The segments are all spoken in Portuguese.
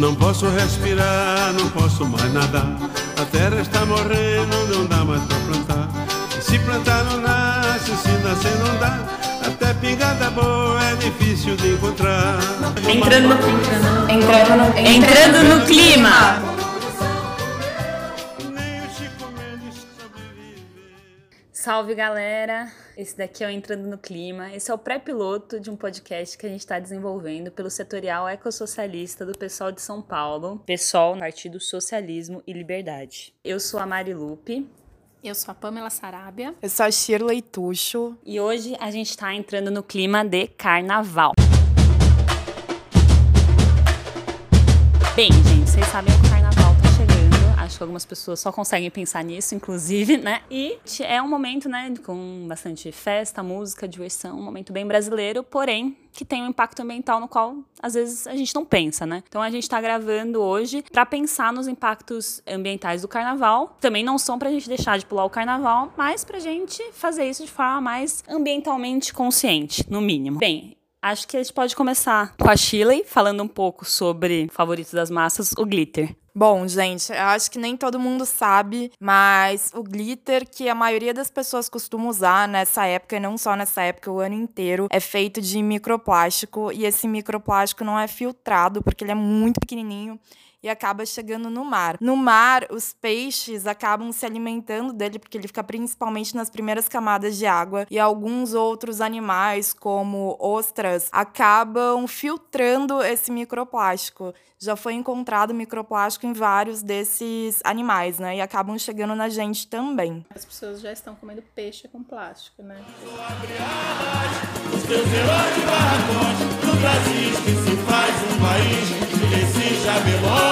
Não posso respirar, não posso mais nadar. A terra está morrendo, não dá mais pra plantar. Se plantar não nasce, se nascer não dá. Até pingada boa é difícil de encontrar. Entrando entrando entrando no clima. Salve galera! Esse daqui é o Entrando no Clima. Esse é o pré-piloto de um podcast que a gente está desenvolvendo pelo setorial ecossocialista do PSOL de São Paulo, PSOL, Partido Socialismo e Liberdade. Eu sou a Mari Lupe Eu sou a Pamela Sarabia. Eu sou a Shirley Tuxo. e hoje a gente está entrando no clima de carnaval. Bem, gente, vocês sabem que o carnaval. Acho que algumas pessoas só conseguem pensar nisso, inclusive, né? E é um momento, né, com bastante festa, música, diversão, um momento bem brasileiro, porém que tem um impacto ambiental no qual às vezes a gente não pensa, né? Então a gente tá gravando hoje para pensar nos impactos ambientais do carnaval. Também não são pra gente deixar de pular o carnaval, mas pra gente fazer isso de forma mais ambientalmente consciente, no mínimo. Bem, Acho que a gente pode começar com a Shirley, falando um pouco sobre o favorito das massas, o glitter. Bom, gente, eu acho que nem todo mundo sabe, mas o glitter que a maioria das pessoas costuma usar nessa época, e não só nessa época, o ano inteiro, é feito de microplástico. E esse microplástico não é filtrado porque ele é muito pequenininho e acaba chegando no mar. No mar, os peixes acabam se alimentando dele porque ele fica principalmente nas primeiras camadas de água e alguns outros animais, como ostras, acabam filtrando esse microplástico. Já foi encontrado microplástico em vários desses animais, né? E acabam chegando na gente também. As pessoas já estão comendo peixe com plástico, né? Os teus heróis de barracões Do Brasil que se faz um país meritocratas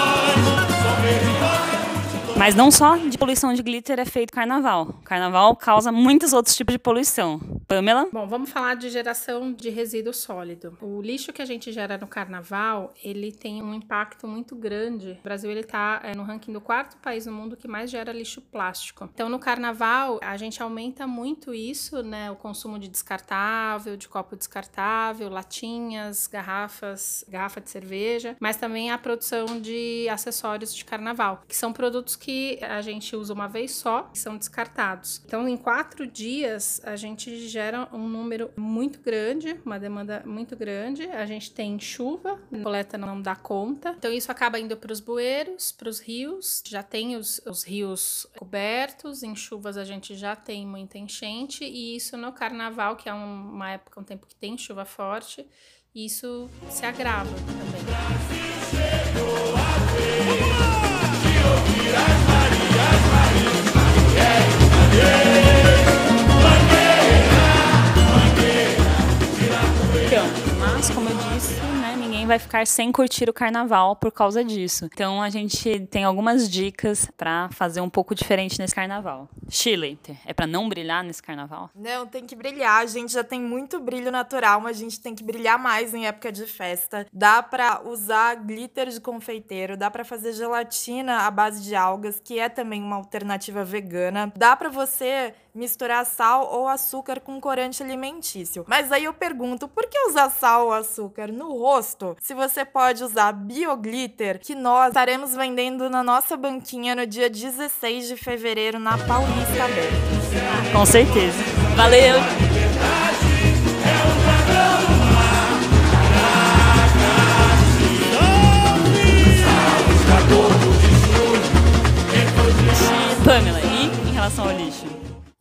Mas não só de poluição de glitter é feito carnaval. Carnaval causa muitos outros tipos de poluição. Pamela? Bom, vamos falar de geração de resíduo sólido. O lixo que a gente gera no carnaval, ele tem um impacto muito grande. O Brasil ele tá é, no ranking do quarto país no mundo que mais gera lixo plástico. Então, no carnaval, a gente aumenta muito isso, né? O consumo de descartável, de copo descartável, latinhas, garrafas, garrafa de cerveja, mas também a produção de acessórios de carnaval, que são produtos que a gente usa uma vez só e são descartados. Então, em quatro dias, a gente gera um número muito grande, uma demanda muito grande. A gente tem chuva, a coleta não dá conta. Então, isso acaba indo para os bueiros, para os rios. Já tem os, os rios cobertos, em chuvas a gente já tem muita enchente, e isso no carnaval, que é um- uma época, um tempo que tem chuva forte, isso se agrava também. Então, vai ficar sem curtir o carnaval por causa disso. Então a gente tem algumas dicas pra fazer um pouco diferente nesse carnaval. Chile, é pra não brilhar nesse carnaval? Não, tem que brilhar. A gente já tem muito brilho natural, mas a gente tem que brilhar mais em época de festa. Dá pra usar glitter de confeiteiro, dá pra fazer gelatina à base de algas, que é também uma alternativa vegana. Dá pra você misturar sal ou açúcar com corante alimentício. Mas aí eu pergunto, por que usar sal ou açúcar no rosto? Se você pode usar bioglitter, que nós estaremos vendendo na nossa banquinha no dia 16 de fevereiro na Paulista Aberta. Com certeza. Valeu! Pamela, e em relação ao lixo?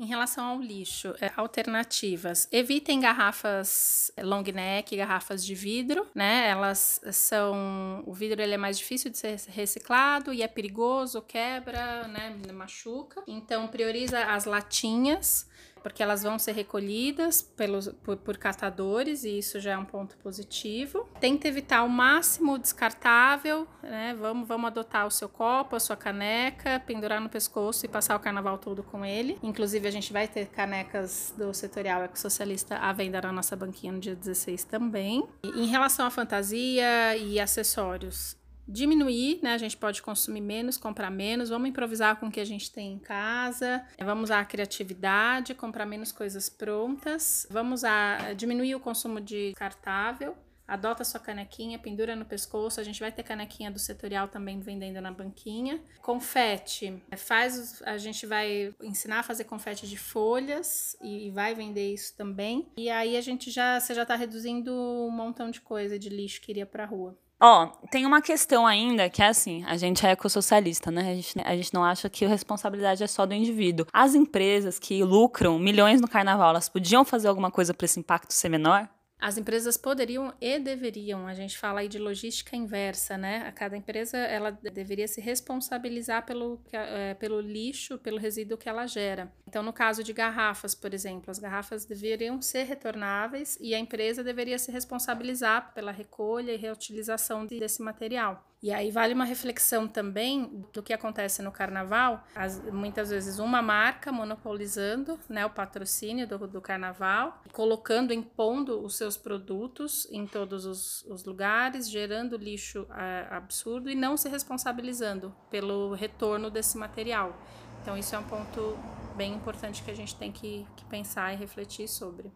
Em relação ao lixo, é, alternativas. Evitem garrafas long neck, garrafas de vidro, né? Elas são. O vidro ele é mais difícil de ser reciclado e é perigoso, quebra, né? Machuca. Então, prioriza as latinhas. Porque elas vão ser recolhidas pelos, por, por catadores, e isso já é um ponto positivo. Tenta evitar ao máximo o descartável, né? Vamos, vamos adotar o seu copo, a sua caneca, pendurar no pescoço e passar o carnaval todo com ele. Inclusive, a gente vai ter canecas do setorial ecossocialista à venda na nossa banquinha no dia 16 também. E em relação à fantasia e acessórios, diminuir, né? A gente pode consumir menos, comprar menos, vamos improvisar com o que a gente tem em casa, vamos usar a criatividade, comprar menos coisas prontas, vamos a diminuir o consumo de descartável, adota sua canequinha, pendura no pescoço. A gente vai ter canequinha do setorial também vendendo na banquinha. Confete, faz, a gente vai ensinar a fazer confete de folhas e vai vender isso também. E aí a gente já, você já está reduzindo um montão de coisa de lixo que iria para rua. Ó, tem uma questão ainda que é assim, a gente é ecossocialista, né? A gente, a gente não acha que a responsabilidade é só do indivíduo. As empresas que lucram milhões no carnaval, elas podiam fazer alguma coisa para esse impacto ser menor? As empresas poderiam e deveriam, a gente fala aí de logística inversa, né? A cada empresa ela deveria se responsabilizar pelo, é, pelo lixo, pelo resíduo que ela gera. Então, no caso de garrafas, por exemplo, as garrafas deveriam ser retornáveis e a empresa deveria se responsabilizar pela recolha e reutilização desse material. E aí vale uma reflexão também do que acontece no carnaval. As, muitas vezes uma marca monopolizando né, o patrocínio do, do carnaval, colocando, impondo os seus produtos em todos os, os lugares, gerando lixo é, absurdo e não se responsabilizando pelo retorno desse material. Então isso é um ponto bem importante que a gente tem que, que pensar e refletir sobre.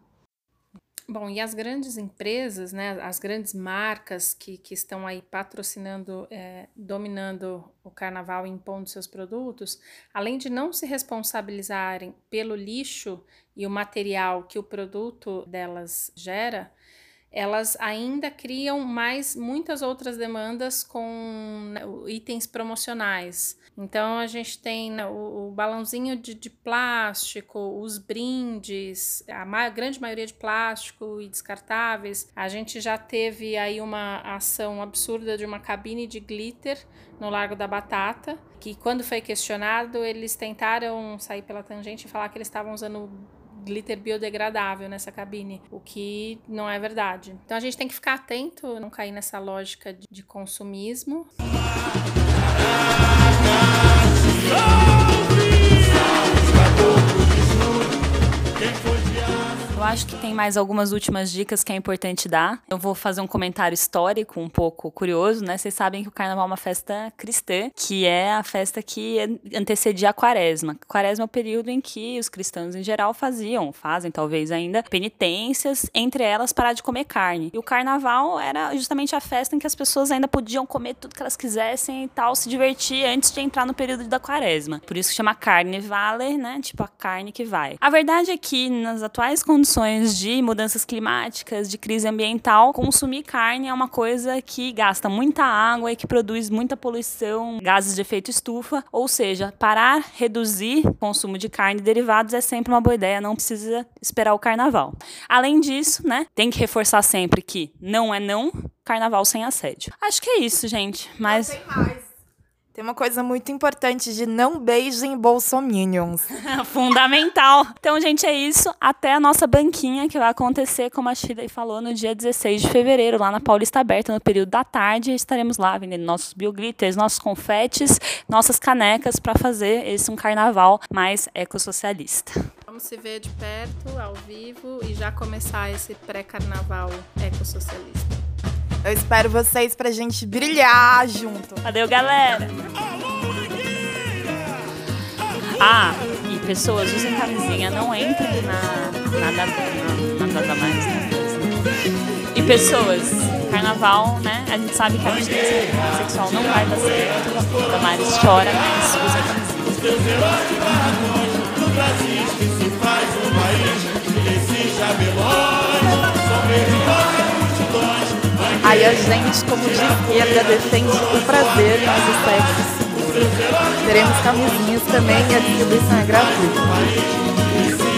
Bom, e as grandes empresas, né, as grandes marcas que, que estão aí patrocinando, é, dominando o carnaval e impondo seus produtos, além de não se responsabilizarem pelo lixo e o material que o produto delas gera, elas ainda criam mais muitas outras demandas com né, itens promocionais. Então a gente tem né, o, o, balãozinho de, de, plástico, os brindes, a ma grande maioria de plástico e descartáveis. A gente já teve aí uma ação absurda de uma cabine de glitter no Largo da Batata, que quando foi questionado, eles tentaram sair pela tangente e falar que eles estavam usando glitter biodegradável nessa cabine, o que não é verdade. Então a gente tem que ficar atento, não cair nessa lógica de, de consumismo. Eu acho que tem mais algumas últimas dicas que é importante dar. Eu vou fazer um comentário histórico um pouco curioso, né? Vocês sabem que o carnaval é uma festa cristã, que é a festa que antecedia a quaresma. Quaresma é o período em que os cristãos em geral faziam, fazem talvez ainda, penitências, entre elas parar de comer carne. E o carnaval era justamente a festa em que as pessoas ainda podiam comer tudo que elas quisessem e tal, se divertir antes de entrar no período da quaresma. Por isso que chama carne vale, né? Tipo a carne que vai. A verdade é que nas atuais condições condições de mudanças climáticas, de crise ambiental, consumir carne é uma coisa que gasta muita água e que produz muita poluição, gases de efeito estufa. Ou seja, parar, reduzir o consumo de carne e derivados é sempre uma boa ideia, não precisa esperar o carnaval. Além disso, né, tem que reforçar sempre que não é não, carnaval sem assédio. Acho que é isso, gente. Mas. Não tem mais. Tem uma coisa muito importante de não beijem bolsominions. Fundamental. Então, gente, é isso. Até a nossa banquinha, que vai acontecer, como a Shirley falou, no dia 16 de fevereiro, lá na Paulista Aberta, no período da tarde. Estaremos lá vendendo nossos bioglitters, nossos confetes, nossas canecas para fazer esse um carnaval mais ecossocialista. Vamos se ver de perto, ao vivo, e já começar esse pré-carnaval ecossocialista. Eu espero vocês pra gente brilhar junto. Adeus, galera. Ah, e pessoas, usem camisinha, não entrem na nada na, na nada mais. Né? E pessoas, carnaval, né? A gente sabe que a abstinência sexual não vai dar certo. Damares chora, mas usa camisinha. Aí a gente, como de esquerda, defende o prazer mas o sexo seguro. Teremos camisinhas também e a distribuição é gratuita.